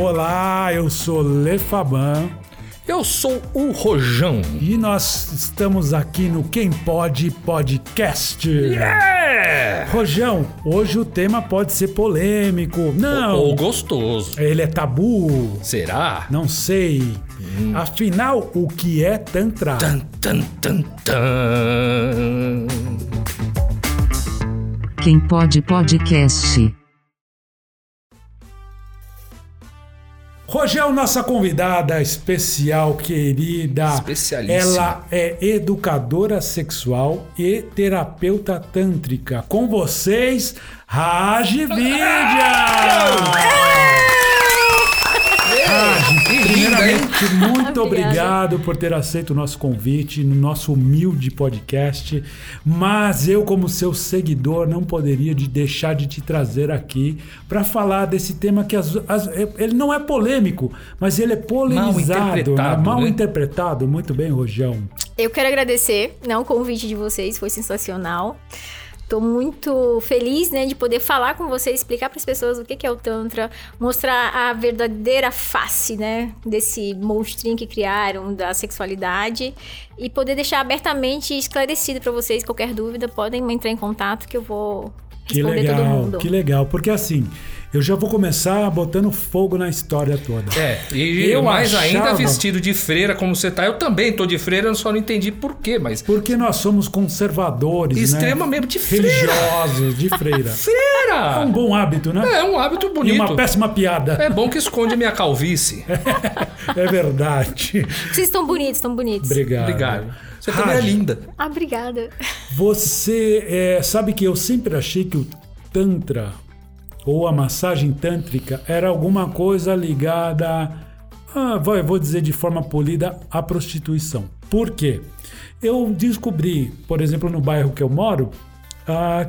Olá, eu sou Lefaban. Eu sou o Rojão. E nós estamos aqui no Quem Pode Podcast. Yeah! Rojão, hoje o tema pode ser polêmico. Não. Ou gostoso. Ele é tabu. Será? Não sei. Hum. Afinal, o que é Tantra? Tan, tan, tan, tan. Quem Pode Podcast. Rogel, nossa convidada especial, querida. Especialíssima. Ela é educadora sexual e terapeuta tântrica. Com vocês, Raj Vidya! Primeiramente, muito obrigado por ter aceito o nosso convite no nosso humilde podcast. Mas eu, como seu seguidor, não poderia de deixar de te trazer aqui para falar desse tema que as, as, ele não é polêmico, mas ele é polemizado, mal interpretado. Né? Mal né? interpretado. Muito bem, Rojão. Eu quero agradecer, né, o convite de vocês, foi sensacional. Tô muito feliz, né, de poder falar com vocês, explicar para as pessoas o que é o Tantra, mostrar a verdadeira face, né, desse monstrinho que criaram da sexualidade e poder deixar abertamente esclarecido para vocês. Qualquer dúvida, podem entrar em contato que eu vou que legal, que legal, porque assim, eu já vou começar botando fogo na história toda. É, e eu mais achava... ainda vestido de freira como você tá. Eu também tô de freira, eu só não entendi por quê, mas... Porque nós somos conservadores, Extremamente né? de freira. Religiosos, de freira. freira! É um bom hábito, né? É, um hábito bonito. E uma péssima piada. É bom que esconde minha calvície. é verdade. Vocês estão bonitos, estão bonitos. Obrigado. Obrigado. Você também é linda. Ah, obrigada. Você é, sabe que eu sempre achei que o Tantra ou a massagem tântrica era alguma coisa ligada, a, vou dizer de forma polida, à prostituição. Por quê? Eu descobri, por exemplo, no bairro que eu moro,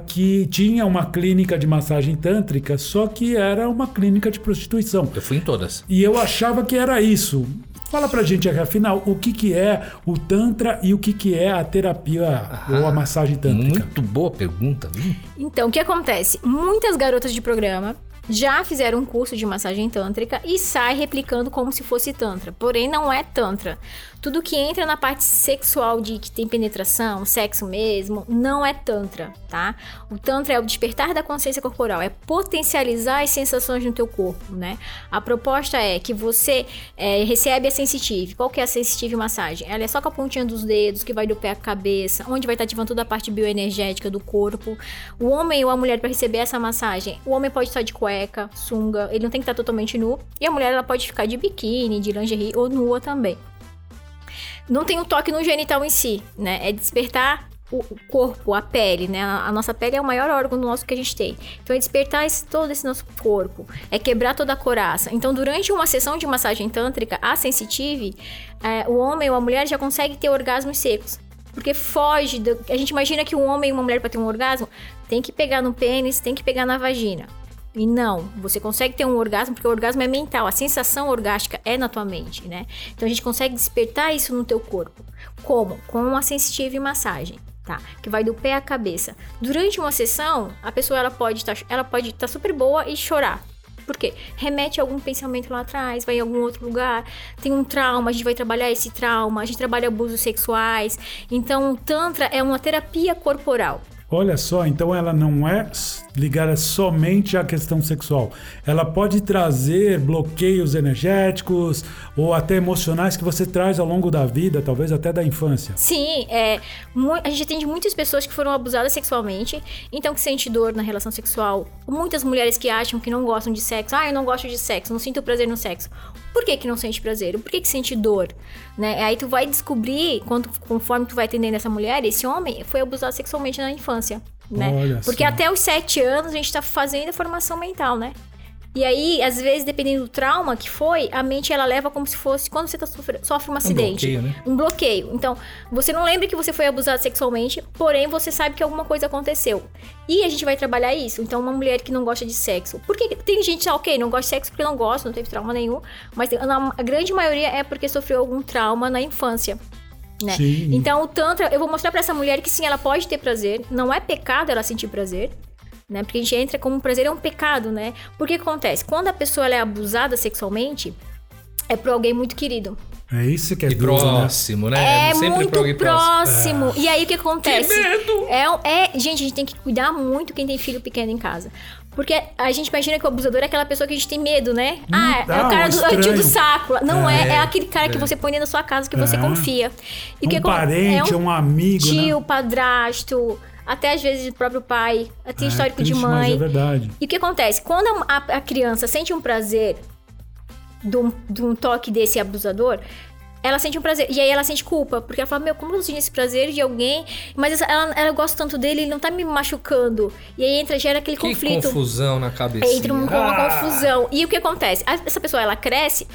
que tinha uma clínica de massagem tântrica, só que era uma clínica de prostituição. Eu fui em todas. E eu achava que era isso. Fala pra gente aqui, afinal, o que, que é o Tantra e o que, que é a terapia ah, ou a massagem tântrica? Muito boa pergunta, viu? Então, o que acontece? Muitas garotas de programa já fizeram um curso de massagem tântrica e sai replicando como se fosse tantra. Porém, não é tantra. Tudo que entra na parte sexual de que tem penetração, sexo mesmo, não é tantra, tá? O tantra é o despertar da consciência corporal, é potencializar as sensações no teu corpo, né? A proposta é que você é, recebe a sensitive. Qual que é a sensitive massagem? Ela é só com a pontinha dos dedos, que vai do pé à cabeça, onde vai estar ativando toda a parte bioenergética do corpo. O homem ou a mulher para receber essa massagem, o homem pode estar de cueca, sunga, ele não tem que estar totalmente nu, e a mulher ela pode ficar de biquíni, de lingerie ou nua também não tem um toque no genital em si, né? É despertar o corpo, a pele, né? A nossa pele é o maior órgão do nosso que a gente tem. Então é despertar esse, todo esse nosso corpo, é quebrar toda a coraça. Então durante uma sessão de massagem tântrica, a sensitive, é, o homem ou a mulher já consegue ter orgasmos secos. Porque foge. Do, a gente imagina que um homem e uma mulher para ter um orgasmo tem que pegar no pênis, tem que pegar na vagina. E não, você consegue ter um orgasmo porque o orgasmo é mental, a sensação orgástica é na tua mente, né? Então a gente consegue despertar isso no teu corpo. Como? Com uma sensitive massagem, tá? Que vai do pé à cabeça. Durante uma sessão, a pessoa ela pode tá, estar tá super boa e chorar. Por quê? Remete a algum pensamento lá atrás, vai em algum outro lugar, tem um trauma, a gente vai trabalhar esse trauma, a gente trabalha abusos sexuais. Então, o Tantra é uma terapia corporal. Olha só, então ela não é ligada somente à questão sexual. Ela pode trazer bloqueios energéticos ou até emocionais que você traz ao longo da vida, talvez até da infância. Sim, é, a gente atende muitas pessoas que foram abusadas sexualmente, então que sente dor na relação sexual. Muitas mulheres que acham que não gostam de sexo. Ah, eu não gosto de sexo, não sinto prazer no sexo. Por que, que não sente prazer? Por que, que sente dor? Né? Aí tu vai descobrir, quando, conforme tu vai atendendo essa mulher, esse homem foi abusado sexualmente na infância. Né? Olha Porque só. até os sete anos a gente tá fazendo a formação mental, né? E aí, às vezes, dependendo do trauma que foi, a mente ela leva como se fosse quando você tá sofre, sofre um acidente. bloqueio, né? Um bloqueio. Então, você não lembra que você foi abusado sexualmente, porém você sabe que alguma coisa aconteceu. E a gente vai trabalhar isso. Então, uma mulher que não gosta de sexo. Porque tem gente, ah, ok, não gosta de sexo porque não gosta, não teve trauma nenhum. Mas a grande maioria é porque sofreu algum trauma na infância. Né? Sim. Então, o Tantra, eu vou mostrar para essa mulher que sim, ela pode ter prazer. Não é pecado ela sentir prazer né? Porque a gente entra como um prazer é um pecado, né? Porque acontece, quando a pessoa ela é abusada sexualmente, é por alguém muito querido. É isso que é E duro, né? próximo, né? É Sempre muito pra alguém próximo. E aí o que acontece? Que medo! É, é, gente, a gente tem que cuidar muito quem tem filho pequeno em casa. Porque a gente imagina que o abusador é aquela pessoa que a gente tem medo, né? ah, é, o cara um do antigo estranho. saco. Não é, é, É, aquele cara que você põe da sua casa que você É. confia. E o que Um acon- parente, é um amigo, né? Tio, padrasto, até às vezes o próprio pai. Tem É histórico de triste, mas mãe. é verdade. E o que acontece? Quando a, a- a criança sente um prazer de um, de um toque desse abusador, ela sente um prazer. E aí ela sente culpa, porque ela fala, meu, como eu sinto esse prazer de alguém, mas ela, ela gosta tanto dele, ele não tá me machucando. E aí entra, gera aquele Que conflito. confusão na cabeça. Entra um- uma confusão. E o que acontece? Essa pessoa, ela cresce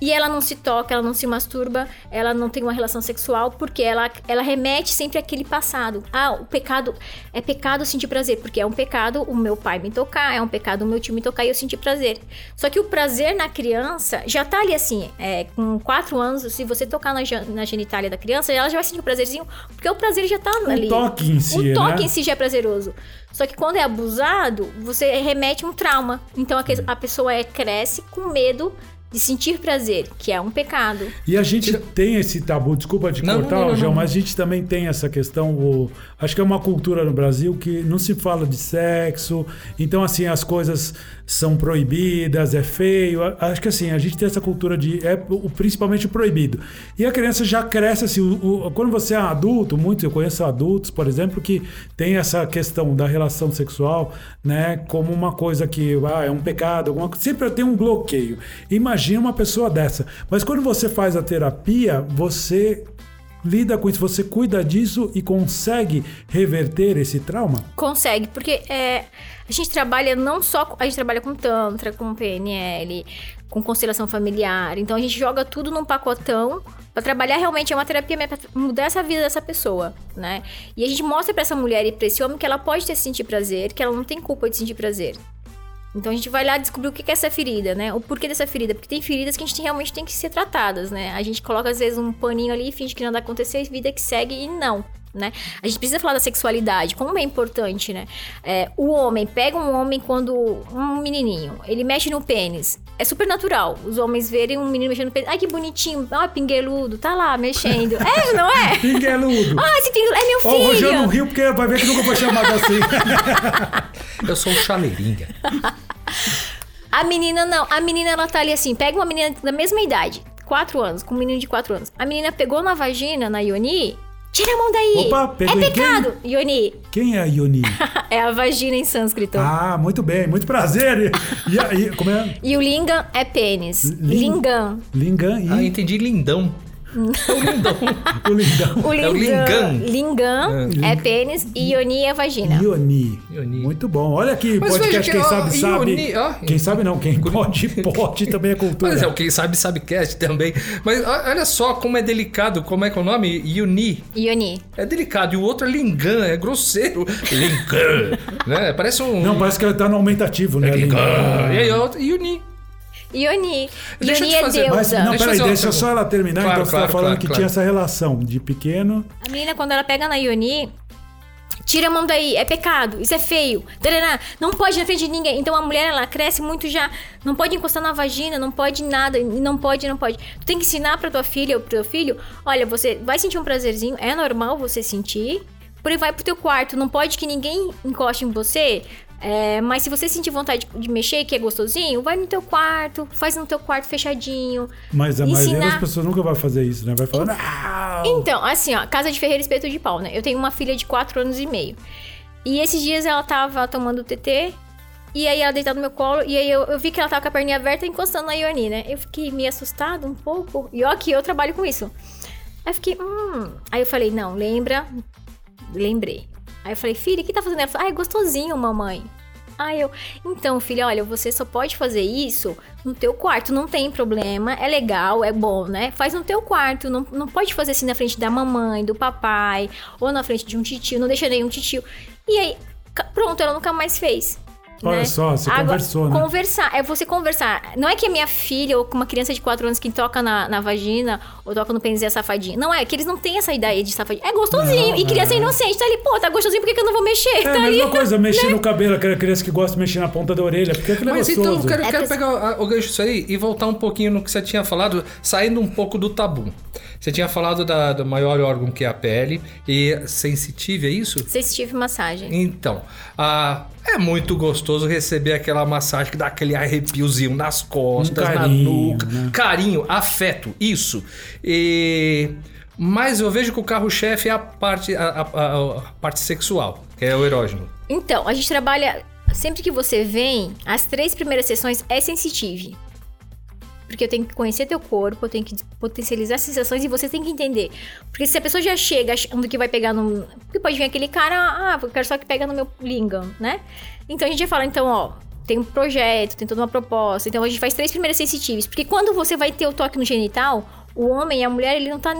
e ela não se toca, ela não se masturba, ela não tem uma relação sexual, porque ela, ela remete sempre àquele passado. Ah, o pecado... É pecado sentir prazer, porque é um pecado o meu pai me tocar, é um pecado o meu tio me tocar e eu sentir prazer. Só que o prazer na criança já tá ali assim, é, com 4 anos, se você tocar na, na genitália da criança, ela já vai sentir o prazerzinho, porque o prazer já tá ali. toque em si, O toque né? em si já é prazeroso. Só que quando é abusado, você remete um trauma. Então a, a pessoa é, cresce com medo de sentir prazer, que é um pecado. E a gente tem esse tabu, desculpa te Não, cortar, não, não, João, não. mas a gente também tem essa questão, o- acho que é uma cultura no Brasil que não se fala de sexo, então assim, as coisas são proibidas, é feio, acho que assim, a gente tem essa cultura de, é principalmente proibido. E a criança já cresce assim, o- o- quando você é adulto, muitos, eu conheço adultos, por exemplo, que tem essa questão da relação sexual, né, como uma coisa que ah, é um pecado, alguma, sempre tem um bloqueio. Imagina uma pessoa dessa. Mas quando você faz a terapia, você lida com isso, você cuida disso e consegue reverter esse trauma? Consegue, porque é, a gente trabalha não só. A gente trabalha com Tantra, com PNL, com constelação familiar. Então a gente joga tudo num pacotão pra trabalhar realmente. É uma terapia pra mudar essa vida dessa pessoa, né? E a gente mostra pra essa mulher e pra esse homem que ela pode ter sentir prazer, que ela não tem culpa de sentir prazer. Então a gente vai lá descobrir o que é essa ferida, né? O porquê dessa ferida. Porque tem feridas que a gente realmente tem que ser tratadas, né? A gente coloca às vezes um paninho ali, finge que nada aconteceu, e vida que segue e não. Né? A gente precisa falar da sexualidade, como é importante, né? É, o homem, pega um homem quando. Um menininho, ele mexe no pênis. É super natural os homens verem um menino mexendo no pênis. Ai, que bonitinho. Ai, pingueludo, tá lá mexendo. É, não é? Pingueludo! Ah, esse pingueludo é meu Ó, o Rogério não filho. riu porque vai ver que nunca foi chamado assim. Eu sou um chaleirinha. A menina não. A menina, ela tá ali assim. Pega uma menina da mesma idade. 4 anos, com um menino de 4 anos. A menina pegou na vagina, na Yoni. Tira a mão daí. Opa, pegou é em quem? pecado. Yoni. Quem é a Ioni? é a vagina em sânscrito. Ah, muito bem, muito prazer. E aí, como é? E o lingam é pênis. Ling- Lingam. Lingam e Ah, entendi lindão. É o lindão. o lingam. O É o lingam. lingam. Lingam é pênis e Yoni é vagina. Ioni. Ioni. Muito bom. Olha aqui, Mas podcast, veja quem que, ó, sabe, sabe. Ioni, ó. Quem sabe não, quem pode, pode também é cultura. Mas é o quem sabe, sabe cast também. Mas olha só como é delicado. Como é que é o nome? Yuni. Yoni. É delicado. E o outro é lingan, é grosseiro. Lingan. né? Parece um. Não, parece que ela tá no aumentativo, né? Lingan. Lingam. E aí, outro, Yuni. Yoni. Deixa te é fazer- Mas, deusa. não, Deixa eu peraí, deixa só pergunta. ela terminar. Claro, então você tá claro, falando claro, que claro. tinha essa relação de pequeno. A menina, quando ela pega na Yoni, tira a mão daí, é pecado, isso é feio. Tarará, não pode na frente de ninguém. Então a mulher, ela cresce muito já. Não pode encostar na vagina, não pode nada, não pode, não pode. Tu tem que ensinar pra tua filha ou pro teu filho: olha, você vai sentir um prazerzinho, é normal você sentir. Porém, vai pro teu quarto, não pode que ninguém encoste em você. É, mas se você sentir vontade de mexer, que é gostosinho, vai no teu quarto, faz no teu quarto fechadinho. Mas a maioria Ensinar- das pessoas nunca vai fazer isso, né? Vai falar, não! Então, assim, ó, casa de ferreiro espeto de pau, né? Eu tenho uma filha de 4 anos e meio. E esses dias ela tava tomando TT, e aí ela deitada no meu colo, e aí eu, eu vi que ela tava com a perninha aberta encostando na Ioni, né? Eu fiquei meio assustada um pouco, e ó que eu trabalho com isso. Aí eu fiquei, hum. Aí eu falei, não, lembra? Lembrei. Aí eu falei, filha, o que tá fazendo? Ela falou, ah, é gostosinho, mamãe. Aí eu, então, filha, olha, você só pode fazer isso no teu quarto, não tem problema, é legal, é bom, né? Faz no teu quarto, não, não pode fazer assim na frente da mamãe, do papai, ou na frente de um titio, não deixa nenhum titio. E aí, pronto, ela nunca mais fez. Olha né? só, você conversou, né? Conversar, é você conversar. Não é que a minha filha ou com uma criança de 4 anos que toca na, na vagina ou toca no pênis é safadinho. Não é, que eles não têm essa ideia de safadinho. É gostosinho. Não, e criança é. inocente, tá ali, pô, tá gostosinho, por que, que eu não vou mexer? É tá a mesma ali. coisa, mexer no cabelo, aquela criança que gosta de mexer na ponta da orelha, porque aquilo é Mas gostoso. então eu quero, É quero que- pegar a- o gancho disso aí e voltar um pouquinho no que você tinha falado, saindo um pouco do tabu. Você tinha falado da, do maior órgão que é a pele e sensitive, é isso? Sensitive massagem. Então, ah, é muito gostoso receber aquela massagem que dá aquele arrepiozinho nas costas, Um na carinho, nuca. né? Carinho, afeto, isso. E... Mas eu vejo que o carro-chefe é a parte, a- a- a parte sexual, que é o erógeno. Então, a gente trabalha. Sempre que você vem, as três primeiras sessões é sensitive. Porque eu tenho que conhecer teu corpo, eu tenho que potencializar as sensações e você tem que entender. Porque se a pessoa já chega achando que vai pegar no. Porque pode vir aquele cara, ah, eu quero só que pega no meu lingam, né? Então a gente já fala, então, ó, tem um projeto, tem toda uma proposta. Então a gente faz três primeiras sensitivas. Porque quando você vai ter o toque no genital, o homem e a mulher, ele não tá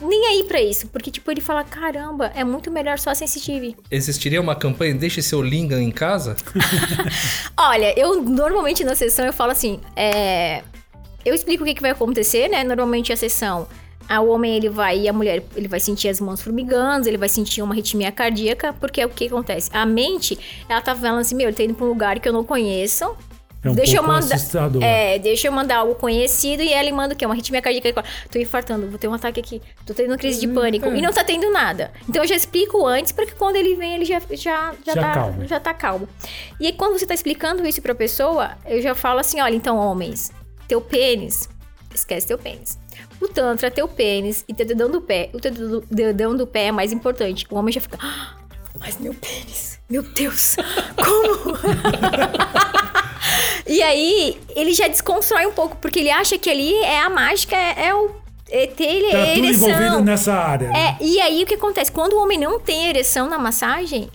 nem aí pra isso. Porque, tipo, ele fala, caramba, é muito melhor só a sensitive. Existiria uma campanha Deixe seu lingam em casa? Olha, eu normalmente na sessão eu falo assim, é, eu explico o que, que vai acontecer, né? Normalmente a sessão, a, o homem ele vai e a mulher ele vai sentir as mãos formigando, ele vai sentir uma arritmia cardíaca, porque é o que acontece. A mente, ela tá falando assim, meu, ele tá indo pra um lugar que eu não conheço. É um deixa eu mandar, assustador. é, deixa eu mandar algo conhecido e ela manda o quê? Uma arritmia cardíaca. Ele Tô infartando, vou ter um ataque aqui, tô tendo crise de pânico. E não tá tendo nada. Então eu já explico antes, para que quando ele vem, ele já, já, já, Já tá, calmo. já tá calmo. E aí, quando você tá explicando isso pra pessoa, eu já falo assim: olha, então, homens, teu pênis, esquece teu pênis. O Tantra, teu pênis e teu dedão do pé. O teu dedão do pé é mais importante. O homem já fica. "Ah, mas meu pênis, meu Deus, como? e aí, ele já desconstrói um pouco, porque ele acha que ali é a mágica, é, é o. É ter ele, Tá é tudo ereção. envolvido nessa área. né? É, e aí o que acontece? Quando o homem não tem ereção na massagem,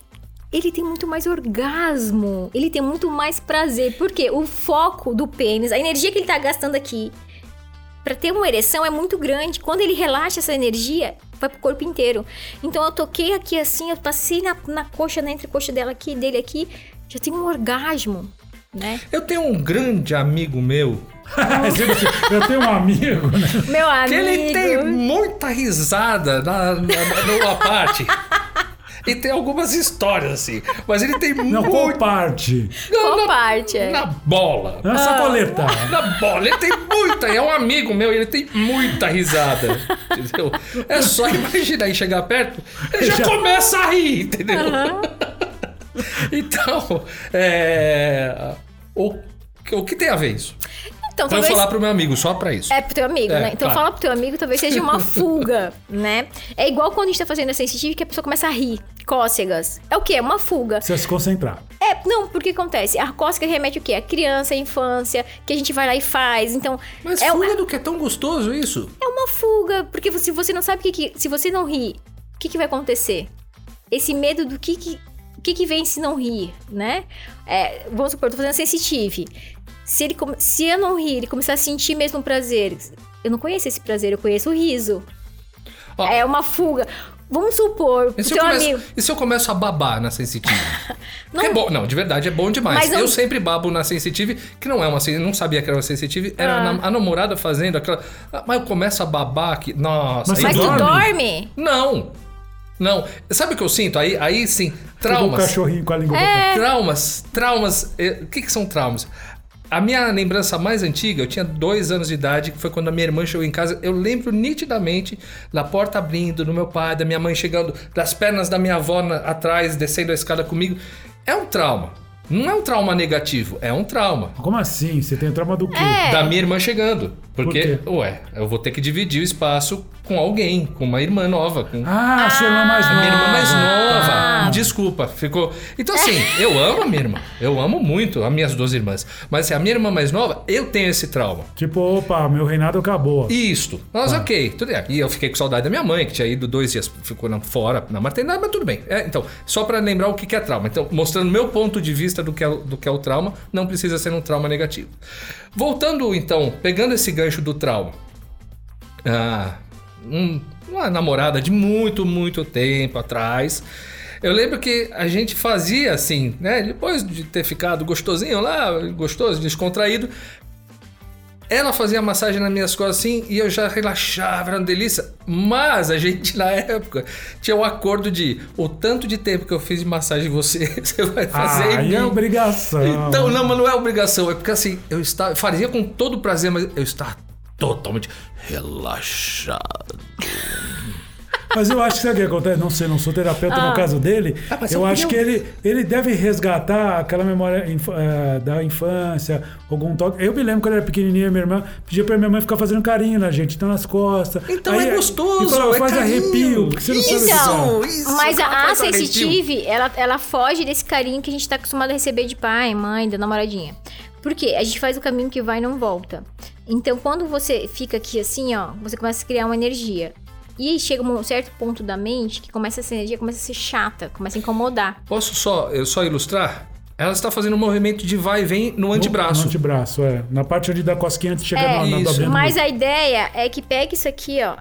ele tem muito mais orgasmo, ele tem muito mais prazer. Porque o foco do pênis, a energia que ele tá gastando aqui pra ter uma ereção é muito grande. Quando ele relaxa essa energia, vai pro corpo inteiro. Então eu toquei aqui assim, eu passei na, na coxa, na entrecoxa dela aqui, dele aqui, já tem um orgasmo, né? Eu tenho um grande amigo meu Eu tenho um amigo, né? Meu amigo. que ele tem muita risada na, na, na, numa parte. E tem algumas histórias assim. Mas ele tem Não, qual muito. parte? Qual na, parte é? Na bola. Na sacoleta. Na bola. Ele tem muita. É um amigo meu e ele tem muita risada. Entendeu? É só imaginar e chegar perto, ele já, Já- começa a rir, entendeu? Então, é. O, o que tem a ver isso? Então, Pra eu talvez... falar pro meu amigo, só pra isso. É pro teu amigo, É, né? Então claro. fala pro teu amigo, talvez seja uma fuga, né? É igual quando a gente tá fazendo a sensitive que a pessoa começa a rir. Cócegas. É o quê? É uma fuga. Precisa se concentrar. É, não, porque acontece? A cócega remete o quê? A criança, a infância, que a gente vai lá e faz. Então, Mas é, fuga do que é tão gostoso isso? é uma fuga. Porque se você não sabe o que, que se você não rir, o que, que vai acontecer? Esse medo do que que, o que, que vem se não rir, né? É, vamos supor, eu tô fazendo sensitive. Se, ele, se eu não rir, ele começar a sentir mesmo prazer. Eu não conheço esse prazer, eu conheço o riso. Ó, É uma fuga. Vamos supor, E se, eu teu começo, amigo. e se eu começo a babar na sensitive? Não- É bom, não, de verdade é bom demais. Mas eu- Eu sempre babo na sensitive, que não é uma não sabia que era uma sensitive, era Ah. a nam- a namorada fazendo aquela. Ah, Mas eu começo a babar aqui. Nossa, Mas Mas você tu dorme? dorme? Não. Não. Sabe o que eu sinto? Aí, aí sim, traumas. cachorrinho com a língua É. Traumas, traumas. eh, O que, que são traumas? A minha lembrança mais antiga, eu tinha dois anos de idade, que foi quando a minha irmã chegou em casa. Eu lembro nitidamente da porta abrindo, do meu pai, da minha mãe chegando, das pernas da minha avó na- atrás, descendo a escada comigo. É um trauma. Não é um trauma negativo, é um trauma. Como assim? Você tem trauma do quê? É. Da minha irmã chegando. Porque, Por ué, eu vou ter que dividir o espaço com alguém, com uma irmã nova, com Ah, sua irmã mais a nova. minha irmã mais nova. Ah. Desculpa, ficou. Então, assim, eu amo a minha irmã. Eu amo muito as minhas duas irmãs. Mas assim, a minha irmã mais nova, eu tenho esse trauma. Tipo, opa, meu reinado acabou. Isto. Mas ok, tudo bem. E eu fiquei com saudade da minha mãe, que tinha ido dois dias, ficou na- fora na maternidade, mas tudo bem. É, então, só pra lembrar o que que é trauma. Então, mostrando meu ponto de vista do que, é, o- do que é o trauma, não precisa ser um trauma negativo. Voltando, então, pegando esse gancho do trauma. Ah, um- uma namorada de muito, muito tempo atrás. Eu lembro que a gente fazia assim, né? Depois de ter ficado gostosinho lá, gostoso, descontraído, ela fazia massagem nas minhas costas assim e eu já relaxava, era uma delícia. Mas a gente, na época, tinha um acordo de o tanto de tempo que eu fiz de massagem em você, você vai fazer Ah, mim. é obrigação. Então, não, mas não é obrigação. É porque assim, eu estava, faria com todo prazer, mas eu estava totalmente relaxado. Mas eu acho que sabe o que acontece? Não sei, não sou terapeuta no caso dele. Ah, eu acho que ele, ele deve resgatar aquela memória inf- eh, da infância, algum toque. Eu me lembro quando eu era pequenininho, minha irmã pedia pra minha mãe ficar fazendo carinho na gente, então nas costas. Então é gostoso, E falava, é faz carinho. arrepio, porque você não sabe o que Então, é. isso, mas a, a sensitive, ela, ela foge desse carinho que a gente tá acostumado a receber de pai, mãe, da namoradinha. Por quê? A gente faz o caminho que vai e não volta. Então, quando você fica aqui assim, ó, você começa a criar uma energia. E aí chega um certo ponto da mente que começa essa energia começa a ser chata, começa a incomodar. Posso só, eu só ilustrar? Ela está fazendo um movimento de vai e vem no antebraço. No antebraço, é. Na parte onde dá cosquinha antes de chegar É, na, na isso. Mas a ideia é que pegue isso aqui, ó,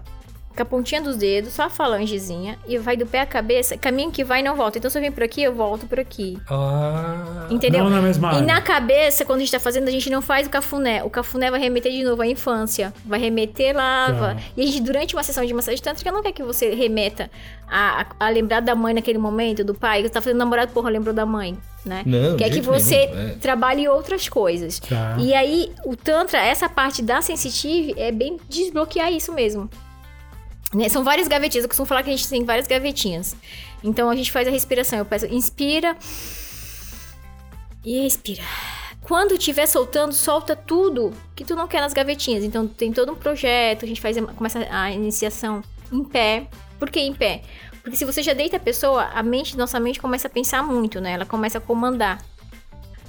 com a pontinha dos dedos, só a falangezinha, e vai do pé à cabeça, caminho que vai e não volta. Então, se eu vim por aqui, eu volto por aqui. Ah, Entendeu? Não na mesma E área. na cabeça, quando a gente tá fazendo, a gente não faz o cafuné. O cafuné vai remeter de novo à infância. Vai remeter lá. Tá. E a gente, durante uma sessão de massagem tântrica, não quer que você remeta a, a, a lembrar da mãe naquele momento, do pai. Você tá fazendo namorado, porra, lembrou da mãe, né? Não, quer de que você nenhum, é. trabalhe outras coisas. Tá. E aí, o Tantra, essa parte da sensitive, é bem desbloquear isso mesmo. Né? São várias gavetinhas. Eu costumo falar que a gente tem várias gavetinhas. Então a gente faz a respiração. Eu peço, inspira e respira. Quando estiver soltando, solta tudo que tu não quer nas gavetinhas. Então tem todo um projeto, a gente faz começa a iniciação em pé. Por que em pé? Porque se você já deita a pessoa, a mente, nossa mente começa a pensar muito, né? Ela começa a comandar.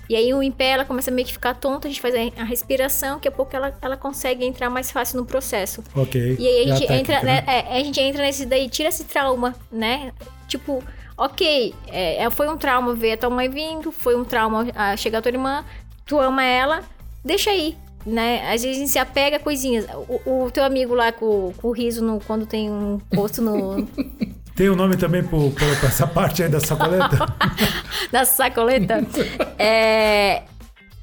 E aí o em pé ela começa a meio que ficar tonta, a gente faz a a respiração, que a pouco ela, ela consegue entrar mais fácil no processo. Ok. E aí a É gente, técnica, entra, né? né? é, a gente entra nesse daí, tira esse trauma, né? Tipo, ok, é, é, foi um trauma ver a tua mãe vindo, foi um trauma ah, chegar a tua irmã, tu ama ela, deixa aí, né? Às vezes a gente se apega a coisinhas. O, o teu amigo lá com, com o riso no, quando tem um posto no, Tem o nome também pra essa parte aí da sacoleta? da sacoleta, é,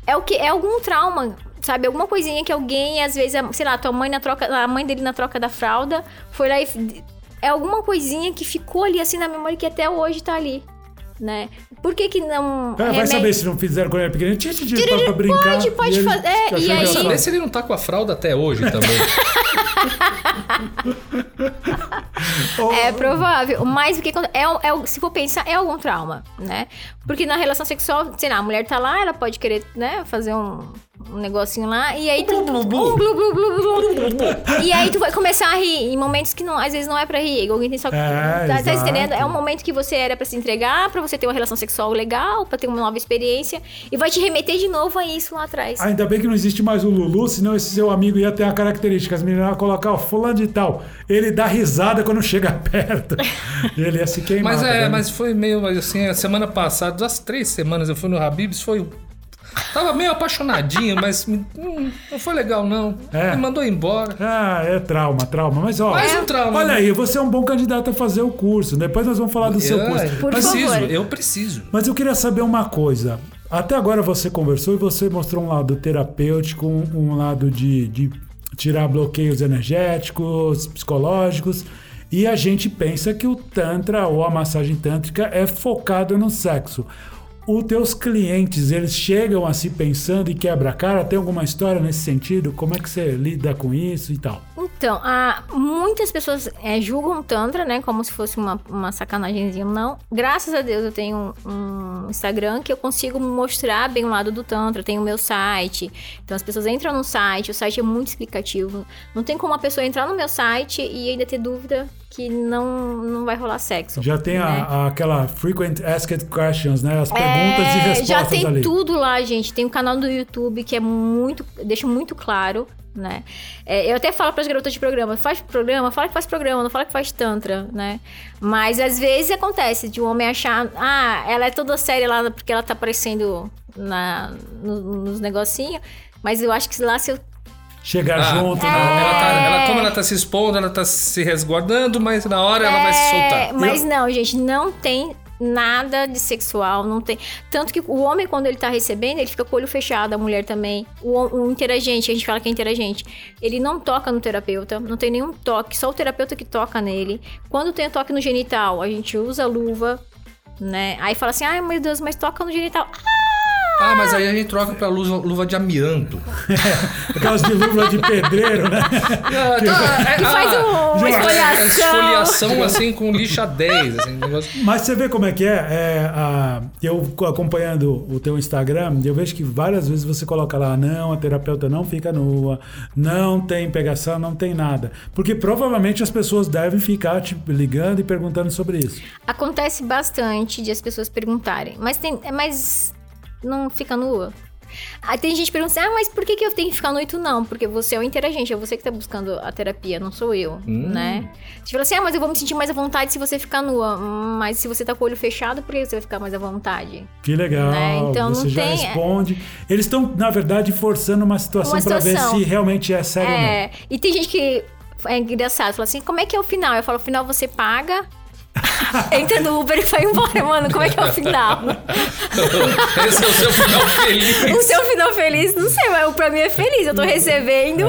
é o que? É algum trauma. Sabe, alguma coisinha que alguém, às vezes, sei lá, tua mãe na troca, a mãe dele na troca da fralda, foi lá e. É alguma coisinha que ficou ali assim na memória que até hoje tá ali, né? Por que que não. Ah, vai saber se não fizeram quando era pequeno. Tinha de pra, pra brincar. pode, pode e fazer, é, e aí- Saber se ele não tá com a fralda até hoje também. É provável, mas o que é, é, se for pensar, é algum trauma, né? Porque na relação sexual, sei lá, a mulher tá lá, ela pode querer, né, fazer um, um negocinho lá, e aí tu. E aí tu vai começar a rir em momentos que não, às vezes não é pra rir. Alguém tem só. É, tá, tá entendendo? É um momento que você era pra se entregar, pra você ter uma relação sexual legal, pra ter uma nova experiência, e vai te remeter de novo a isso lá atrás. Ainda bem que não existe mais o Lulu, senão esse seu amigo ia ter a característica. As meninas iam colocar o fulano de tal. Ele dá risada quando chega perto. ele ia se queimar. Mas tá é, mas foi meio assim, a semana passada, das três semanas eu fui no Habibs, foi. Tava meio apaixonadinho, mas hum, não foi legal, não. É. Me mandou embora. Ah, é trauma, trauma. Mas ó, Mais um trauma, olha né? aí, você é um bom candidato a fazer o curso. Depois nós vamos falar do seu Eu- curso. Por preciso, eu preciso. Mas eu queria saber uma coisa. Até agora você conversou e você mostrou um lado terapêutico, um, um lado de, de tirar bloqueios energéticos, psicológicos. E a gente pensa que o Tantra ou a massagem tântrica é focado no sexo. Os teus clientes, eles chegam assim pensando e quebra a cara? Tem alguma história nesse sentido? Como é que você lida com isso e tal? Então, muitas pessoas é, julgam Tantra, né? Como se fosse uma, uma sacanagemzinha. Não. Graças a Deus eu tenho um, um Instagram que eu consigo mostrar bem o lado do Tantra. Eu tenho o meu site. Então as pessoas entram no site, o site é muito explicativo. Não tem como uma pessoa entrar no meu site e ainda ter dúvida que não, não vai rolar sexo. Já tem a- né? a- aquela frequent asked questions, né? As perguntas e É, respostas já tem ali. tudo lá, gente. Tem um canal do YouTube que é muito. deixa muito claro, né? É, eu até falo para as garotas de programa: faz programa, fala que faz programa, não fala que faz Tantra, né? Mas às vezes acontece de um homem achar, ah, ela é toda séria lá porque ela tá aparecendo na, no- nos negocinhos. Mas eu acho que lá se eu Chegar Ah, junto, ela, né? ela tá, ela- como ela tá se expondo, ela tá se resguardando, mas na hora ela vai se É, soltar. Mas não, gente, não tem nada de sexual, não tem. Tanto que o homem, quando ele tá recebendo, ele fica com o olho fechado, a mulher também. O, o interagente, a gente fala que é interagente, ele não toca no terapeuta, não tem nenhum toque, só o terapeuta que toca nele. Quando tem toque no genital, a gente usa luva, né? Aí fala assim, ai meu Deus, mas toca no genital. Ah, mas aí a gente troca pra luva, luva de amianto. Aquelas de luva de pedreiro, né? Ah, tá, é, Que faz ah, um- uma já- esfoliação. esfoliação assim com lixa 10. Assim, negócio- Mas você vê como é que é, é, a- eu acompanhando o teu Instagram, eu vejo que várias vezes você coloca lá, não, a terapeuta não fica nua, não tem pegação, não tem nada. Porque provavelmente as pessoas devem ficar te ligando e perguntando sobre isso. Acontece bastante de as pessoas perguntarem, mas tem. Mas não fica nua? Aí tem gente que pergunta assim, ah, mas por que, que eu tenho que ficar tu não? Porque você é o interagente, é você que tá buscando a terapia, não sou eu, né? Você fala assim, ah, mas eu vou me sentir mais à vontade se você ficar nua. Hum, Mas se você tá com o olho fechado, por que você vai ficar mais à vontade? Que legal, Né? Então você não já tem- responde. Eles estão, na verdade, forçando uma situação Uma para ver situação. se realmente é sério ou não. É, e tem gente que é engraçado, fala assim, como é que é o final? Eu falo, o final você paga, entra no Uber e vai embora, mano, como é que é o final? Esse é o seu final feliz. O seu final feliz, não sei, mas pra mim é feliz. Eu tô recebendo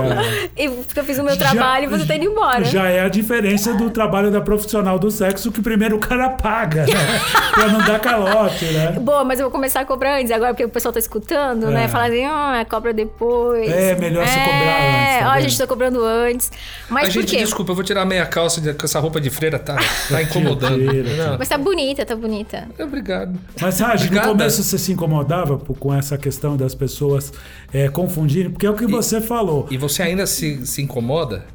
e porque eu fiz o meu trabalho e você tá indo embora. Já é a diferença do trabalho da profissional do sexo que primeiro o cara paga, né? pra não dar calote, né? Boa, mas eu vou começar a cobrar antes agora, porque o pessoal tá escutando, É. né? Fala assim, ah, cobra depois. É, melhor você cobrar antes, tá É, ó, a gente tá cobrando antes. Mas a por gente, quê? desculpa, eu vou tirar a meia calça com essa roupa de freira, tá, tá incomodando. Não, Mas tá bonita, tá bonita. Obrigado. Mas, Raj, no começo você se incomodava com essa questão das pessoas é, confundirem, porque é o que você falou. E você ainda se, se incomoda?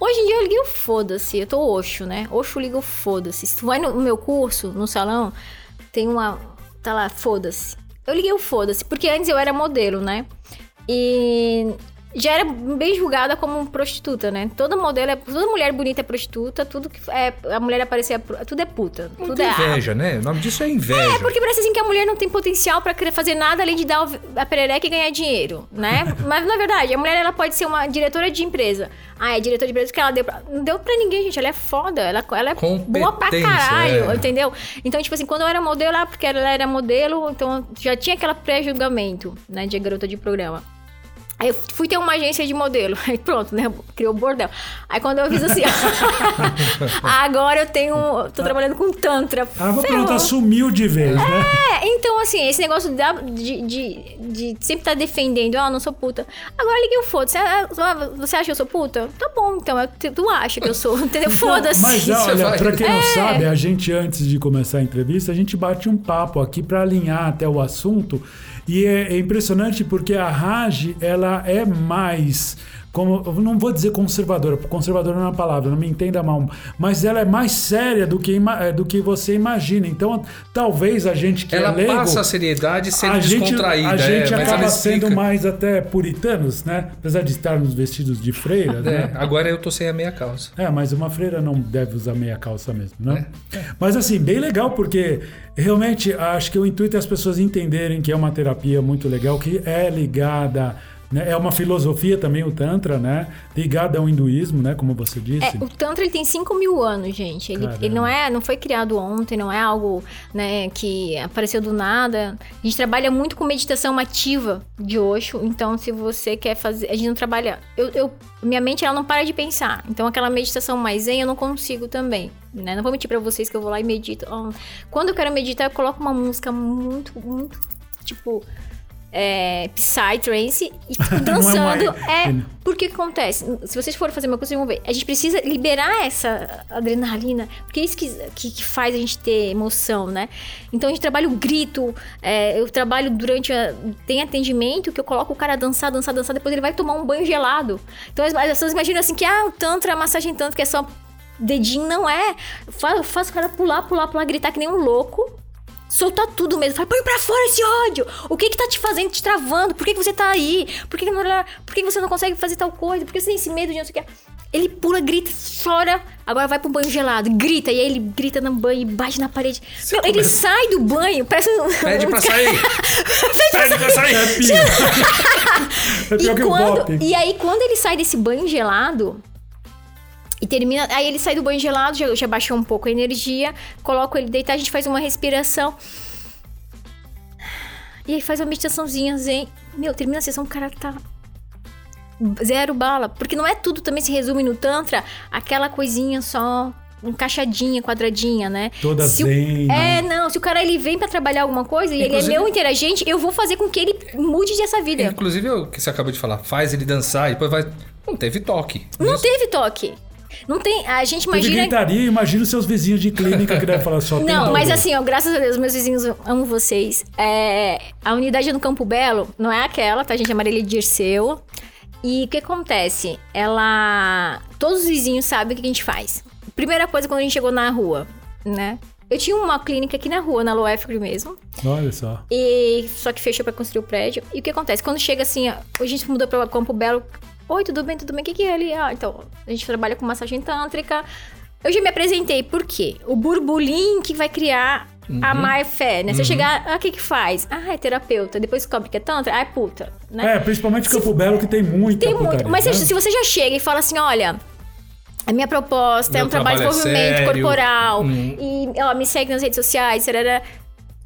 Hoje em dia eu liguei o foda-se, eu tô Oxo, né? Oxo liga o foda-se. Se tu vai no, no meu curso, no salão, tem uma. Tá lá, foda-se. Eu liguei o foda-se, porque antes eu era modelo, né? E já era bem julgada como prostituta, né? Toda modelo, é, toda mulher bonita é prostituta, tudo que é, a mulher aparecer, é tudo é puta. tudo Muita é inveja, né? O nome disso é inveja. é, porque parece assim que a mulher não tem potencial pra querer fazer nada além de dar a perereca e ganhar dinheiro, né? Mas na verdade, a mulher ela pode ser uma diretora de empresa. Ah, é diretora de empresa que ela deu pra... Não deu pra ninguém, gente. Ela é foda. Ela, ela é boa pra caralho, é. entendeu? Então, tipo assim, quando eu era modelo, ah, porque ela era modelo, então já tinha aquela pré-julgamento, né, de garota de programa. Aí eu fui ter uma agência de modelo. Aí pronto, né? Criou o bordel. Aí quando eu fiz assim, agora eu tenho. tô trabalhando com Tantra. Ah, vou perguntar, sumiu de vez, né? É, então assim, esse negócio da- de, de, de sempre estar defendendo, ah, não sou puta. Agora liguei o foda-se. Ah, ah, Você acha que eu sou puta? Tá bom, então. eu- Tu acha que eu sou, entendeu? Foda-se. Mas Você olha, pra quem não É. sabe, a gente antes de começar a entrevista, a gente bate um papo aqui pra alinhar até o assunto. E é, é impressionante porque a Raj, ela é mais como não vou dizer conservadora, porque conservadora não é uma palavra, não me entenda mal, mas ela é mais séria do que, eh, do que você imagina. Então, talvez a gente que Ela é leigo, passa a seriedade sendo a gente, descontraída. a gente é, acaba sendo mais até puritanos, né? Apesar de estarmos vestidos de freira, É, né? agora eu tô sem a meia calça. É, mas uma freira não deve usar meia calça mesmo, né? É. Mas assim, bem legal, porque realmente acho que o intuito é as pessoas entenderem que é uma terapia muito legal, que é ligada. Né? É uma filosofia também, o Tantra, né? Ligada ao hinduísmo, né? Como você disse. É, o Tantra ele tem 5 mil anos, gente. Ele, ele não é, não foi criado ontem, não é algo né, que apareceu do nada. A gente trabalha muito com meditação ativa de Osho. Então, se você quer fazer. A gente não trabalha. Eu, eu- minha mente ela não para de pensar. Então, aquela meditação mais zen eu não consigo também. Né? Não vou mentir pra vocês que eu vou lá e medito. Quando eu quero meditar, eu coloco uma música muito, muito. Tipo. É, Psytrance e é dançando. é, porque que acontece? Se vocês forem fazer uma coisa, vocês vão ver. A gente precisa liberar essa adrenalina, porque é isso que, que, que faz a gente ter emoção, né? Então a gente trabalha o grito, é, eu trabalho durante. A, tem atendimento que eu coloco o cara a dançar, dançar, dançar, depois ele vai tomar um banho gelado. Então as, as pessoas imaginam assim que, ah, o Tantra, a massagem Tantra, que é só dedinho, não é. Faz, faz o cara pular, pular, pular, gritar que nem um louco. Soltar tudo mesmo. Fala, põe pra fora esse ódio. O que que tá te fazendo, te travando? Por que, que você tá aí? Por que, que por que, que você não consegue fazer tal coisa? Por que você tem esse medo de não sei o que? Ele pula, grita, chora. Agora vai pro banho gelado. Grita. E aí ele grita no banho e bate na parede. Meu, ele sai do banho. Parece um... Pede pra sair. Pede pra sair. É pior. é pior E, quando, e aí, quando ele sai desse banho gelado, E termina. Aí ele sai do banho gelado, já, já baixou um pouco a energia, coloco ele deitar, a gente faz uma respiração. E aí faz uma meditaçãozinha, zen. Meu, termina a sessão, o cara tá. Zero bala. Porque não é tudo também se resume no Tantra, aquela coisinha só. Encaixadinha, quadradinha, né? Toda se o- zen, É, né? não. Se o cara ele vem pra trabalhar alguma coisa e ele Inclusive- é meu interagente, eu vou fazer com que ele mude dessa vida. Inclusive, o que você acabou de falar, faz ele dançar e depois vai. Não teve toque. Não Isso. teve toque. Não tem. A gente Teve imagina. gritaria, imagina os seus vizinhos de clínica que devem falar só Não, mas assim, ó, graças a Deus, meus vizinhos amo vocês. É, a unidade no Campo Belo não é aquela, tá? A gente é Marília de Dirceu. E o que acontece? Ela. Todos os vizinhos sabem o que a gente faz. Primeira coisa quando a gente chegou na rua, né? Eu tinha uma clínica aqui na rua, na Loefgre mesmo. Olha só. E só que fechou pra construir o prédio. E o que acontece? Quando chega assim, ó, a gente mudou pra Campo Belo. Oi, tudo bem, tudo bem? O que, que é ali? Ah, então, a gente trabalha com massagem tântrica. Eu já me apresentei, por quê? O burburinho que vai criar a má fé, né? Você chegar, ah, o que que faz? Ah, é terapeuta. Depois descobre que é tantra, ah, é puta, né? É, principalmente Campo Belo que tem muita Tem putaria, muito. Mas né? se, você já chega e fala assim, olha, a minha proposta é Meu um trabalho de trabalho é desenvolvimento sério. corporal Hum. e ó, me segue nas redes sociais, será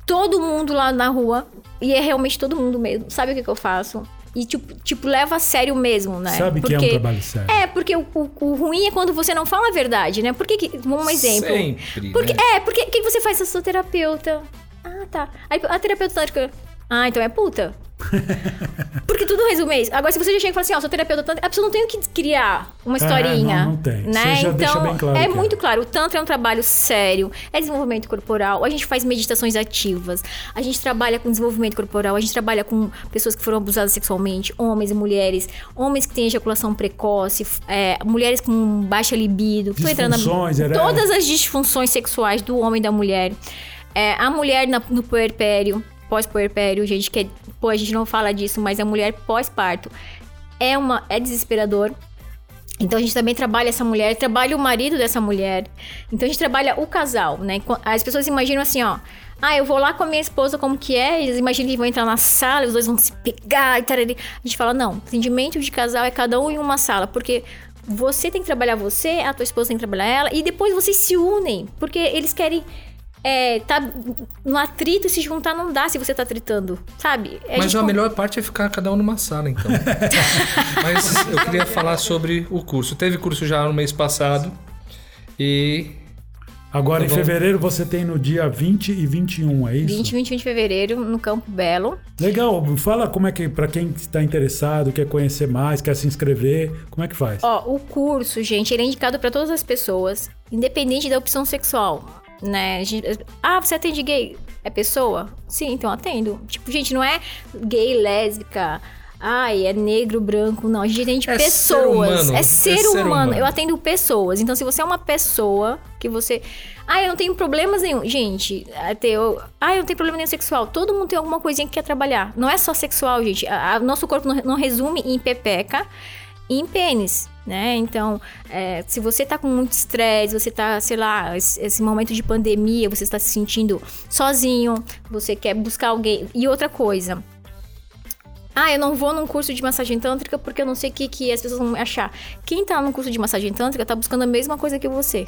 todo mundo lá na rua e é realmente todo mundo mesmo. Sabe o que, que eu faço? E tipo, tipo, leva a sério mesmo, né? Sabe que é um trabalho sério. É, porque o, o- o ruim é quando você não fala a verdade, né? Por que, que um exemplo. Sempre, Porque, né? É, porque o que você faz? Eu sou terapeuta. Ah, tá. Aí a terapeuta tântrica. Ah, então é puta. Porque tudo resume isso. Agora, se você já chega e fala assim, ó, sou terapeuta tântrica, a pessoa não tem o que criar uma É, historinha. não, não tem. Né? Então, claro é é. muito claro. O Tantra é um trabalho sério, é desenvolvimento corporal, a gente faz meditações ativas, a gente trabalha com desenvolvimento corporal, a gente trabalha com pessoas que foram abusadas sexualmente, homens e mulheres, homens que têm ejaculação precoce, é, mulheres com baixa libido. Tô entrando na- Disfunções, era- Todas as disfunções sexuais do homem e da mulher. É, a mulher na- no puerpério, pós-puerpério, gente, que é, pô, a gente não fala disso, mas a mulher pós-parto é uma é desesperador. Então a gente também trabalha essa mulher, trabalha o marido dessa mulher. Então a gente trabalha o casal, né? As pessoas imaginam assim, ó. Ah, eu vou lá com a minha esposa, como que é? Eles imaginam que vão entrar na sala, os dois vão se pegar e tal. A gente fala, não, atendimento de casal é cada um em uma sala, porque você tem que trabalhar você, a tua esposa tem que trabalhar ela, e depois vocês se unem, porque eles querem é, tá no atrito e se juntar não dá se você tá tritando, sabe? É, Mas a melhor parte é ficar cada um numa sala, então. Mas eu queria falar sobre o curso. Teve curso já no mês passado. E Agora, em bom. fevereiro, você tem no dia 20 e 21, é isso? 20 e 21 de fevereiro, no Campo Belo. Legal, fala como é que, pra quem está interessado, quer conhecer mais, quer se inscrever, como é que faz? Ó, o curso, gente, ele é indicado pra todas as pessoas, independente da opção sexual, né? A gente- ah, você atende gay? É pessoa? Sim, então atendo. Tipo, gente, não é gay, lésbica. Ai, é negro, branco, não. A gente atende É ser pessoas. humano, É é ser, ser humano. humano. Eu atendo pessoas. Então, se você é uma pessoa que você. Ah, eu não tenho problemas nenhum. Gente, até eu. Ah, eu não tenho problema nenhum sexual. Todo mundo tem alguma coisinha que quer trabalhar. Não é só sexual, gente. A- a- nosso corpo não, não resume em pepeca e em pênis. Né? Então, é, se você tá com muito estresse, você tá, sei lá, esse, momento de pandemia, você está se sentindo sozinho, você quer buscar alguém. E outra coisa, ah, eu não vou num curso de massagem tântrica porque eu não sei o que, que as pessoas vão achar. Quem tá num curso de massagem tântrica tá buscando a mesma coisa que você.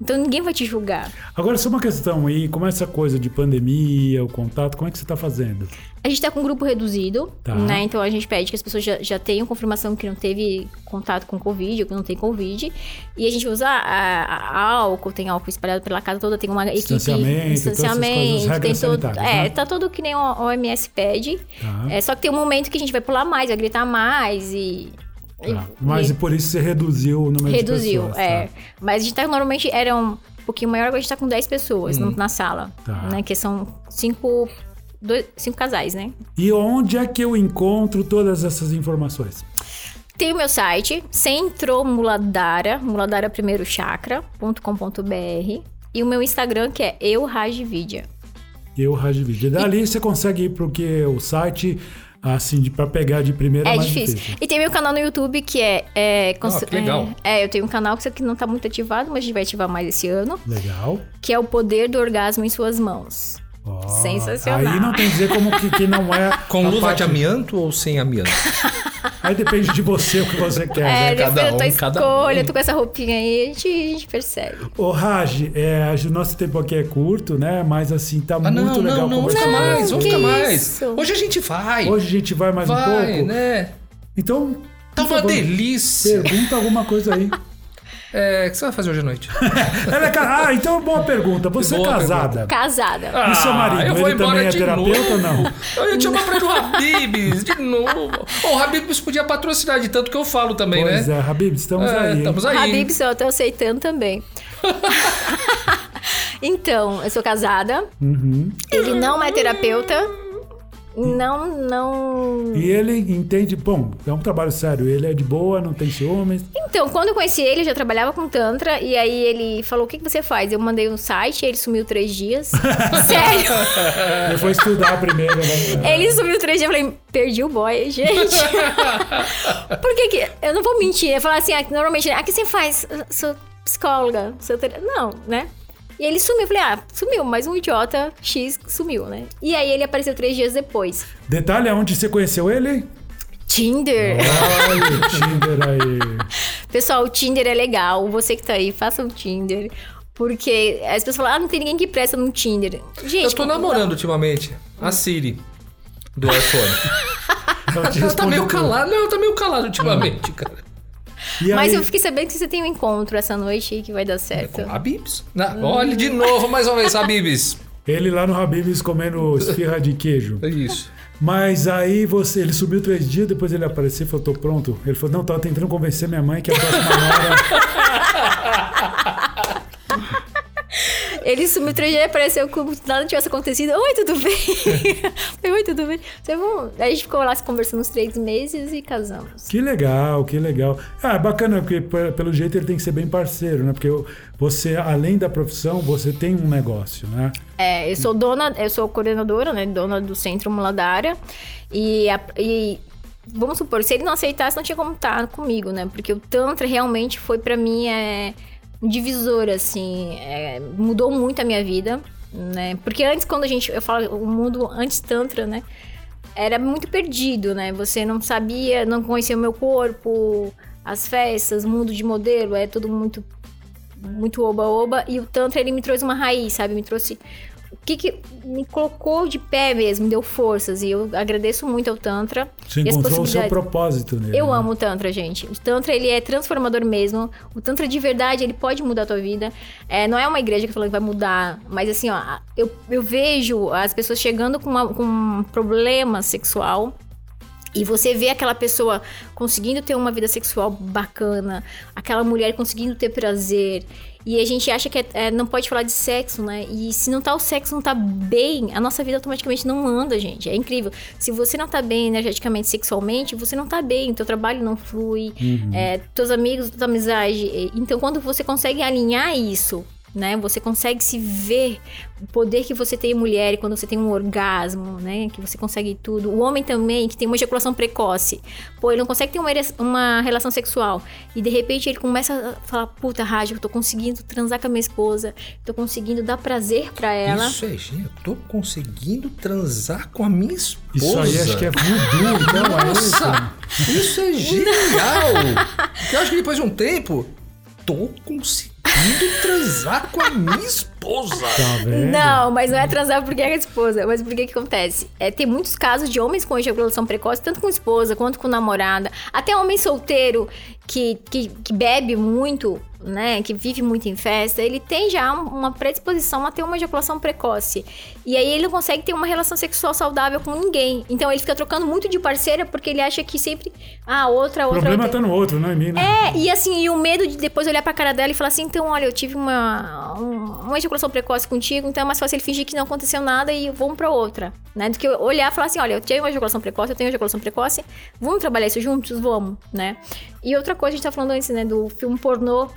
Então ninguém vai te julgar. Agora, só uma questão aí, como é essa coisa de pandemia, o contato, como é que você está fazendo? A gente tá com um grupo reduzido, Tá. né? Então a gente pede que as pessoas já, já tenham confirmação que não teve contato com Covid ou que não tem Covid. E a gente usa a, a álcool, tem álcool espalhado pela casa toda, tem uma equipe. Distanciamento, coisas, distanciamento, regras tem todo. É, né? tá tudo que nem o OMS pede. Tá. É, só que tem um momento que a gente vai pular mais, vai gritar mais e. Tá. e- Mas e- e por isso você reduziu o número Reduziu, de pessoas. é. tá? Mas a gente tá normalmente era um pouquinho maior, agora a gente tá com 10 pessoas no- na sala. Tá. Né? Que são cinco, dois, cinco casais, né? E onde é que eu encontro todas essas informações? Tem o meu site, Centro Muladara, Muladara Primeiro Chakra.com.br. E o meu Instagram, que é eu Rajvidya. Eu, Rajvid. Dali você consegue ir pro que o site, assim, de, pra pegar de primeira É mais difícil. difícil. E tem meu canal no YouTube, que é... é, cons- Ah, que legal. É, é, eu tenho um canal que isso aqui não tá muito ativado, mas a gente vai ativar mais esse ano. Legal. Que é o Poder do Orgasmo em Suas Mãos. Ó, Sensacional. Aí não tem que dizer como que, que não é. com luva parte- de amianto ou sem amianto? Aí depende de você o que você quer. É, né? cada um, cada escolha, um. tu com essa roupinha aí, a gente, a gente percebe. Ô, Raj, é, o nosso tempo aqui é curto, né? Mas assim, tá Ah, muito não, legal não, não, conversar ficar com mais, ficar mais. isso? Hoje a gente vai. Hoje a gente vai mais um vai, pouco. né? Então, Tá uma favor, delícia. Pergunta alguma coisa aí. É, o que você vai fazer hoje à noite? Ela é ca- Ah, então boa pergunta. Você Boa é casada? Casada. E seu marido? Ah, eu vou Ele embora também é de terapeuta novo. ou não? Eu ia te chamar pra ir no Habibs, de novo. Ô, o Habibs podia patrocinar de tanto que eu falo também, Pois né? é, Habib, estamos É, aí. estamos aí. Habib, eu tô aceitando também. então, eu sou casada. Uhum. Ele não é terapeuta. Não, não. E ele entende, bom, é um trabalho sério. Ele é de boa, não tem ciúmes. Então, quando eu conheci ele, eu já trabalhava com Tantra. E aí ele falou: O que, que você faz? Eu mandei um site, ele sumiu três dias. Sério? Ele foi estudar primeiro, né? Ele sumiu três dias. Eu falei: Perdi o boy, gente. Por que que. Eu não vou mentir. Eu falo assim: ah, normalmente, ah, o que você faz? Eu sou psicóloga. Sou ter... Não, né? E ele sumiu. Eu falei: Ah, sumiu, mas um idiota X sumiu, né? E aí ele apareceu três dias depois. Detalhe, aonde você conheceu ele? Tinder. Olha o Tinder aí. Pessoal, o Tinder é legal. Você que tá aí, faça um Tinder. Porque as pessoas falam, ah, não tem ninguém que presta no Tinder. Gente, Eu tô namorando ultimamente a Siri do iPhone. Ela Ela tá meio calada. Não, tá meio calada ultimamente, cara. E Mas aí, eu fiquei sabendo que você tem um encontro essa noite aí que vai dar certo. Com Habibs. Na- Olha de novo, mais uma vez, Habibs. ele lá no Habib's comendo esfirra de queijo. É isso. Mas aí você, ele subiu três dias, depois ele apareceu e falou, tô pronto. Ele falou, não, tava tentando convencer minha mãe que a próxima hora... Ele sumiu três dias e apareceu como se nada tivesse acontecido. Oi, tudo bem? Oi, tudo bem? Você bom? Aí a gente ficou lá se conversando uns três meses e casamos. Que legal, que legal. Ah, é bacana, porque pelo jeito ele tem que ser bem parceiro, né? Porque você, além da profissão, você tem um negócio, né? É, eu sou dona, eu sou coordenadora, né? Dona do Centro Muladara. E, a- e vamos supor, se ele não aceitasse, não tinha como estar comigo, né? Porque o Tantra realmente foi pra mim é, divisor, assim. é, mudou muito a minha vida, né? Porque antes, quando a gente. Eu falo, o mundo antes Tantra, né? Era muito perdido, né? Você não sabia, não conhecia o meu corpo, as festas, mundo de modelo, é tudo muito muito oba-oba. E o Tantra, ele me trouxe uma raiz, sabe? Me trouxe. O que que me colocou de pé mesmo, me deu forças. E eu agradeço muito ao Tantra. Você encontrou o seu propósito nele. Eu né? amo o Tantra, gente. O Tantra, ele é transformador mesmo. O Tantra de verdade, ele pode mudar a tua vida. É, não é uma igreja que falando que vai mudar, mas assim, ó, eu, eu vejo as pessoas chegando com, uma- com um problema sexual. E você vê aquela pessoa conseguindo ter uma vida sexual bacana, aquela mulher conseguindo ter prazer. E a gente acha que é- é, não pode falar de sexo, né? E se não tá o sexo, não tá bem, a nossa vida automaticamente não anda, gente. É incrível. Se você não tá bem energeticamente, sexualmente, você não tá bem, teu trabalho não flui, é, teus amigos, tua amizade. Então, quando você consegue alinhar isso, né? Você consegue se ver o poder que você tem em mulher quando você tem um orgasmo, né? Que você consegue tudo. O homem também, que tem uma ejaculação precoce. Pô, ele não consegue ter uma, uma relação sexual. E de repente ele começa a falar: Puta, Rádio, eu tô conseguindo transar com a minha esposa. Tô conseguindo dar prazer pra ela. Isso é genial. Eu tô conseguindo transar com a minha esposa. Isso aí acho que é voodoo, então é isso. Nossa, isso é genial. Porque eu acho que depois de um tempo, tô conseguindo transar com a minha esposa. Tá vendo? Não, mas não é transar porque é a esposa. Mas por que que acontece? É, tem muitos casos de homens com ejaculação precoce, tanto com esposa quanto com namorada. Até homem solteiro que, que, que bebe muito, né? Que vive muito em festa, ele tem já um- uma predisposição a ter uma ejaculação precoce. E aí ele não consegue ter uma relação sexual saudável com ninguém. Então ele fica trocando muito de parceira porque ele acha que sempre. Ah, outra, O outra. problema outra. tá no outro, não em mim, né? É, e assim, e o medo de depois olhar pra cara dela e falar assim, então, olha, eu tive uma, um- uma ejaculação precoce contigo, então é mais fácil ele fingir que não aconteceu nada e vamos pra outra, né? Do que olhar e falar assim, olha, eu tenho uma ejaculação precoce, eu tenho uma ejaculação precoce, vamos trabalhar isso juntos? Vamos, né? E outra coisa, a gente tá falando antes, né, do filme pornô,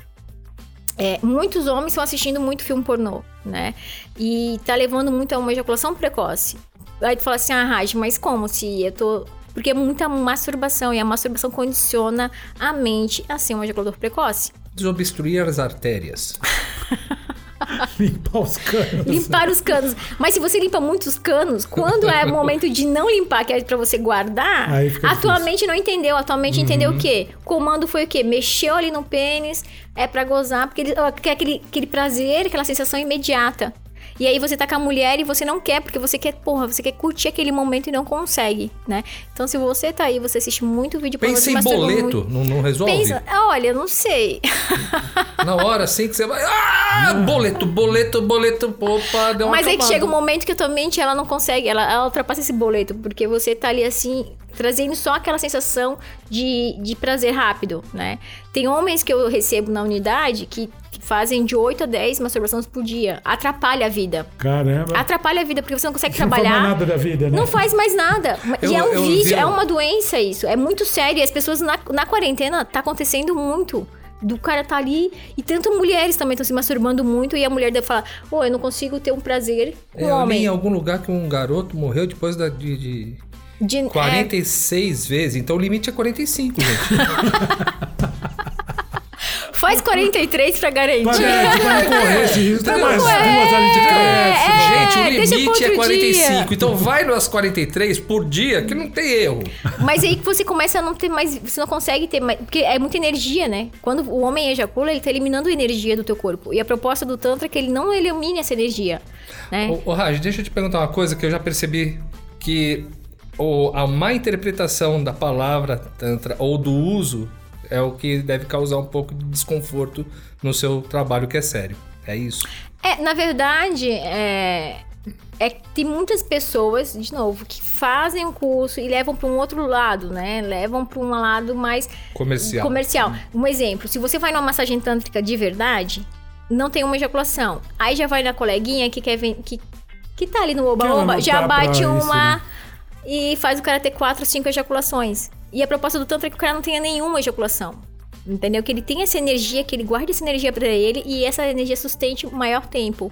é, muitos homens estão assistindo muito filme pornô, né? E tá levando muito a uma ejaculação precoce. Aí tu fala assim, ah, Raj, mas como se eu tô. Porque é muita masturbação e a masturbação condiciona a mente a ser um ejaculador precoce. Desobstruir as artérias. Limpar os canos. Limpar os canos. Mas se você limpa muitos canos, quando é o momento de não limpar, que é pra você guardar, Aí fica a tua difícil. mente não entendeu. A tua mente entendeu o quê? O comando foi o quê? Mexeu ali no pênis, é pra gozar, porque ele quer aquele, aquele prazer, aquela sensação imediata. E aí você tá com a mulher e você não quer, porque você quer, porra, você quer curtir aquele momento e não consegue, né? Então se você tá aí, você assiste muito vídeo pra Pensa em boleto, muito. não, não resolve? Pensa, olha, não sei. Na hora assim que você vai. Ah! Boleto, boleto, boleto. Opa, deu uma Mas aí que acabada. chega um momento que a tua mente ela não consegue, ela, ela ultrapassa esse boleto, porque você tá ali assim, trazendo só aquela sensação de, de prazer rápido, né? Tem homens que eu recebo na unidade que fazem de 8 a 10 masturbações por dia. Atrapalha a vida. Caramba. Atrapalha a vida, porque você não consegue Não faz trabalhar. mais nada da vida, né? Não faz mais nada. Eu- e é um vício, vi é um- uma doença isso. É muito sério. E as pessoas na, na quarentena tá acontecendo muito. Do cara tá ali. E tanto mulheres também estão se masturbando muito. E a mulher deve falar: Ô, eu não consigo ter um prazer com É, eu li homem. em algum lugar que um garoto morreu depois da, de, de De- é, 46 vezes. Então o limite é 45, gente. faz 43 pra garantir. Pra, é, pra não correr esse risco, tem mais é, duas ali de é. gente, o limite é outro 45. dia. Então vai nas 43 por dia que não tem erro. Mas aí que você começa a não ter mais. Você não consegue ter mais. Porque é muita energia, né? Quando o homem ejacula, ele tá eliminando energia do teu corpo. E a proposta do Tantra é que ele não elimine essa energia. Né? Ô, ô Raj, deixa eu te perguntar uma coisa que eu já percebi que o, a má interpretação da palavra Tantra ou do uso é o que deve causar um pouco de desconforto no seu trabalho, que é sério. É isso. É, na verdade, é, é que tem muitas pessoas, de novo, que fazem o curso e levam para um outro lado, né? Levam para um lado mais Comercial. comercial. Um exemplo, se você vai numa massagem tântrica de verdade, não tem uma ejaculação. Aí já vai na coleguinha que quer que que tá ali no ela oba-oba, já bate pra isso, uma né? E faz o cara ter quatro, cinco ejaculações. E a proposta do tantra é que o cara não tenha nenhuma ejaculação. Entendeu? Que ele tenha essa energia, que ele guarde essa energia pra ele e essa energia sustente o maior tempo.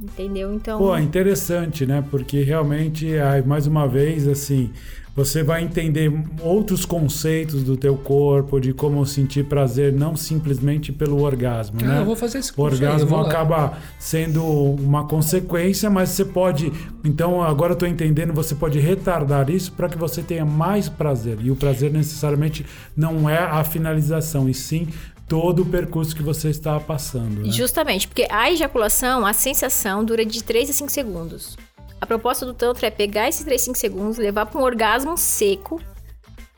Entendeu? Então. Pô, interessante, né? Porque realmente, mais uma vez, assim, você vai entender outros conceitos do teu corpo, de como sentir prazer, não simplesmente pelo orgasmo, Ah, né? eu vou fazer esse O curso aí, eu orgasmo lá. acaba sendo uma consequência, mas você pode. Então, agora eu tô entendendo, você pode retardar isso para que você tenha mais prazer. E o prazer necessariamente não é a finalização, e sim todo o percurso que você está passando. Né? Justamente, porque a ejaculação, a sensação dura de 3 a 5 segundos. A proposta do Tantra é pegar esses 3, 5 segundos, levar para um orgasmo seco,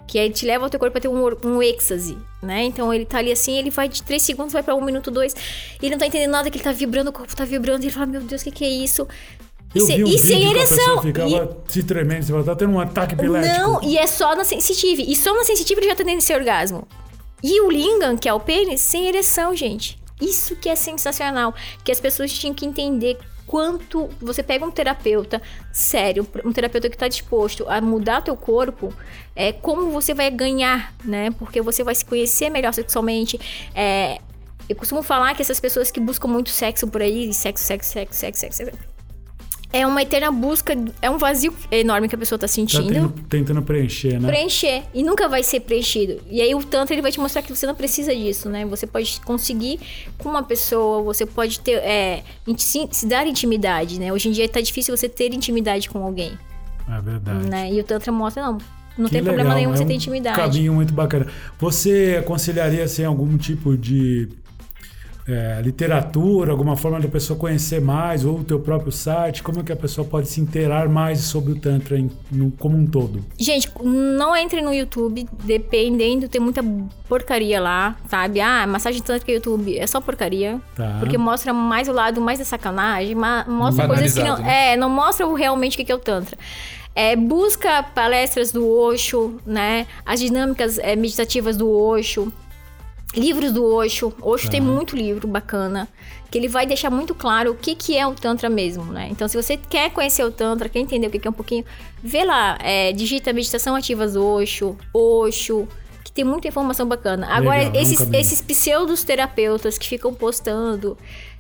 que aí te leva ao teu corpo a ter um, um êxtase, né? Então ele tá ali assim, ele vai de 3 segundos, vai para 1 minuto, 2, e ele não tá entendendo nada, que ele tá vibrando, o corpo tá vibrando, e ele fala, meu Deus, o que que é isso? E, Eu se- vi um e sem ereção! ficava E- se tremendo, você tá tendo um ataque epilético. não, e é só na sensitive. E só na sensitive ele já tá tendo esse orgasmo. E o lingam, que é o pênis, sem ereção, gente. Isso que é sensacional. Que as pessoas tinham que entender quanto você pega um terapeuta sério, um terapeuta que tá disposto a mudar teu corpo, é como você vai ganhar, né? Porque você vai se conhecer melhor sexualmente. É, eu costumo falar que essas pessoas que buscam muito sexo por aí, sexo, sexo, sexo, sexo, sexo, sexo é uma eterna busca, é um vazio enorme que a pessoa tá Tá sentindo tendo- tentando preencher, né? preencher e nunca vai ser preenchido. E aí o tanto ele vai te mostrar que você não precisa disso, né? Você pode conseguir com uma pessoa, você pode ter é, se, se dar intimidade, né? Hoje em dia tá difícil você ter intimidade com alguém, É verdade. né? E o tantra mostra não, não Que tem problema legal, nenhum é você um ter intimidade. caminho muito bacana. Você aconselharia assim, algum tipo de é, literatura, alguma forma da pessoa conhecer mais, ou o teu próprio site? Como é que a pessoa pode se inteirar mais sobre o Tantra em- no- como um todo? Gente, não entre no YouTube, dependendo, tem muita porcaria lá, sabe? Ah, massagem tântrica YouTube é só porcaria. Tá. Porque mostra mais o lado mais da sacanagem, mostra coisas que não. Né? É, não mostra realmente o que que é o Tantra. É, busca palestras do Osho, né? As dinâmicas é, meditativas do Osho. Livros do Osho. Osho tem muito livro bacana. Que ele vai deixar muito claro o que, que é o Tantra mesmo, né? Então, se você quer conhecer o Tantra, quer entender o que, que é um pouquinho, vê lá, é, digita Meditação Ativas Osho, Osho, que tem muita informação bacana. Agora, Legal, esses, esses pseudos terapeutas que ficam postando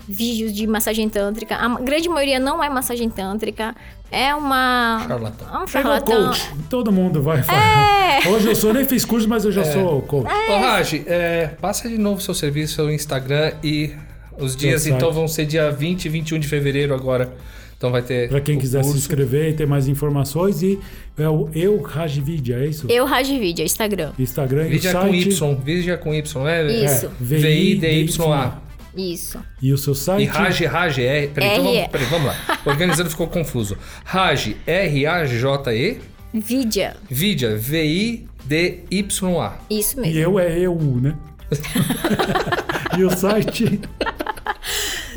vídeos de massagem tântrica, a grande maioria não é massagem tântrica, é uma. Charlatão. É um É charlatão. coach. Todo mundo vai falar. Hoje eu sou, nem fiz curso, mas eu já sou coach. Ô, Raj, é, passa de novo seu serviço, seu Instagram e Os dias então vão ser dia 20 e 21 de fevereiro agora. Então vai ter. Para quem o quiser se curso. inscrever e ter mais informações. E é o Eu Rajvidya, é isso? Eu Rajivídeo, Instagram. Instagram e o Vídeo é com site. Y, vídeo é com Y, é? Isso. É, V-I-D-Y-A. Isso. E o seu E site? Raj, Raj, R. Peraí, então vamos, peraí, vamos lá. Organizando ficou confuso. Raj, R-A-J-E. Vidya. Vidia, V-I-D-Y-A. Isso E mesmo. eu é eu, né? e o site?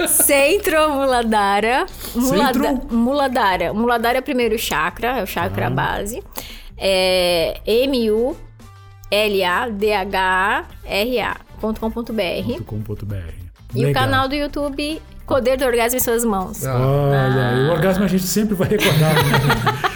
Centro Muladhara. Mulada, Centro? Muladhara. Muladhara é o primeiro chakra, é o chakra base. É M-U-L-A-D-H-A-R-A.com.br. .com.br. E o canal do YouTube Poder do Orgasmo em Suas Mãos. Ah. Olha, o orgasmo a gente sempre vai recordar. né?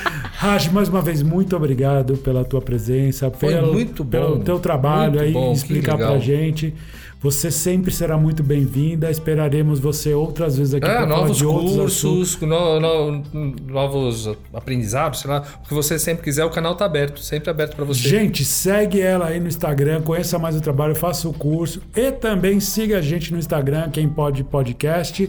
Raj, mais uma vez, muito obrigado pela tua presença, Foi pelo, muito bom. pelo teu trabalho aí, bom, explicar pra gente. Você sempre será muito bem-vinda. Esperaremos você outras vezes aqui É, para falar novos de cursos, no- no- novos aprendizados, sei lá. O que você sempre quiser, o canal tá aberto, sempre aberto para você. Gente, segue ela aí no Instagram, conheça mais o trabalho, faça o curso e também siga a gente no Instagram, quem pode podcast,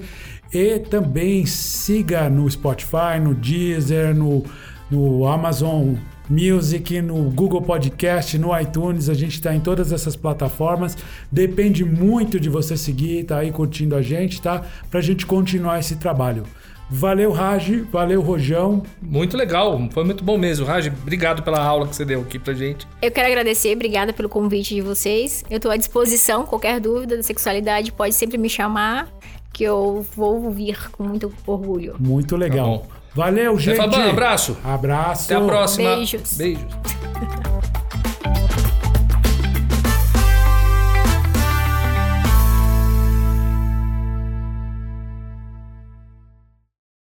e também siga no Spotify, no Deezer, no, no Amazon Music, no Google Podcast, no iTunes, a gente está em todas essas plataformas. Depende muito de você seguir, tá aí curtindo a gente, tá? Pra gente continuar esse trabalho. Valeu, Raj, valeu, Rojão. Muito legal, foi muito bom mesmo. Raj, obrigado pela aula que você deu aqui pra gente. Eu quero agradecer, obrigada pelo convite de vocês. Eu estou à disposição, qualquer dúvida da sexualidade pode sempre me chamar, que eu vou ouvir com muito orgulho. Muito legal. Tá. Valeu, gente. Fabão, abraço. Abraço. Até a próxima. Beijos. Beijos.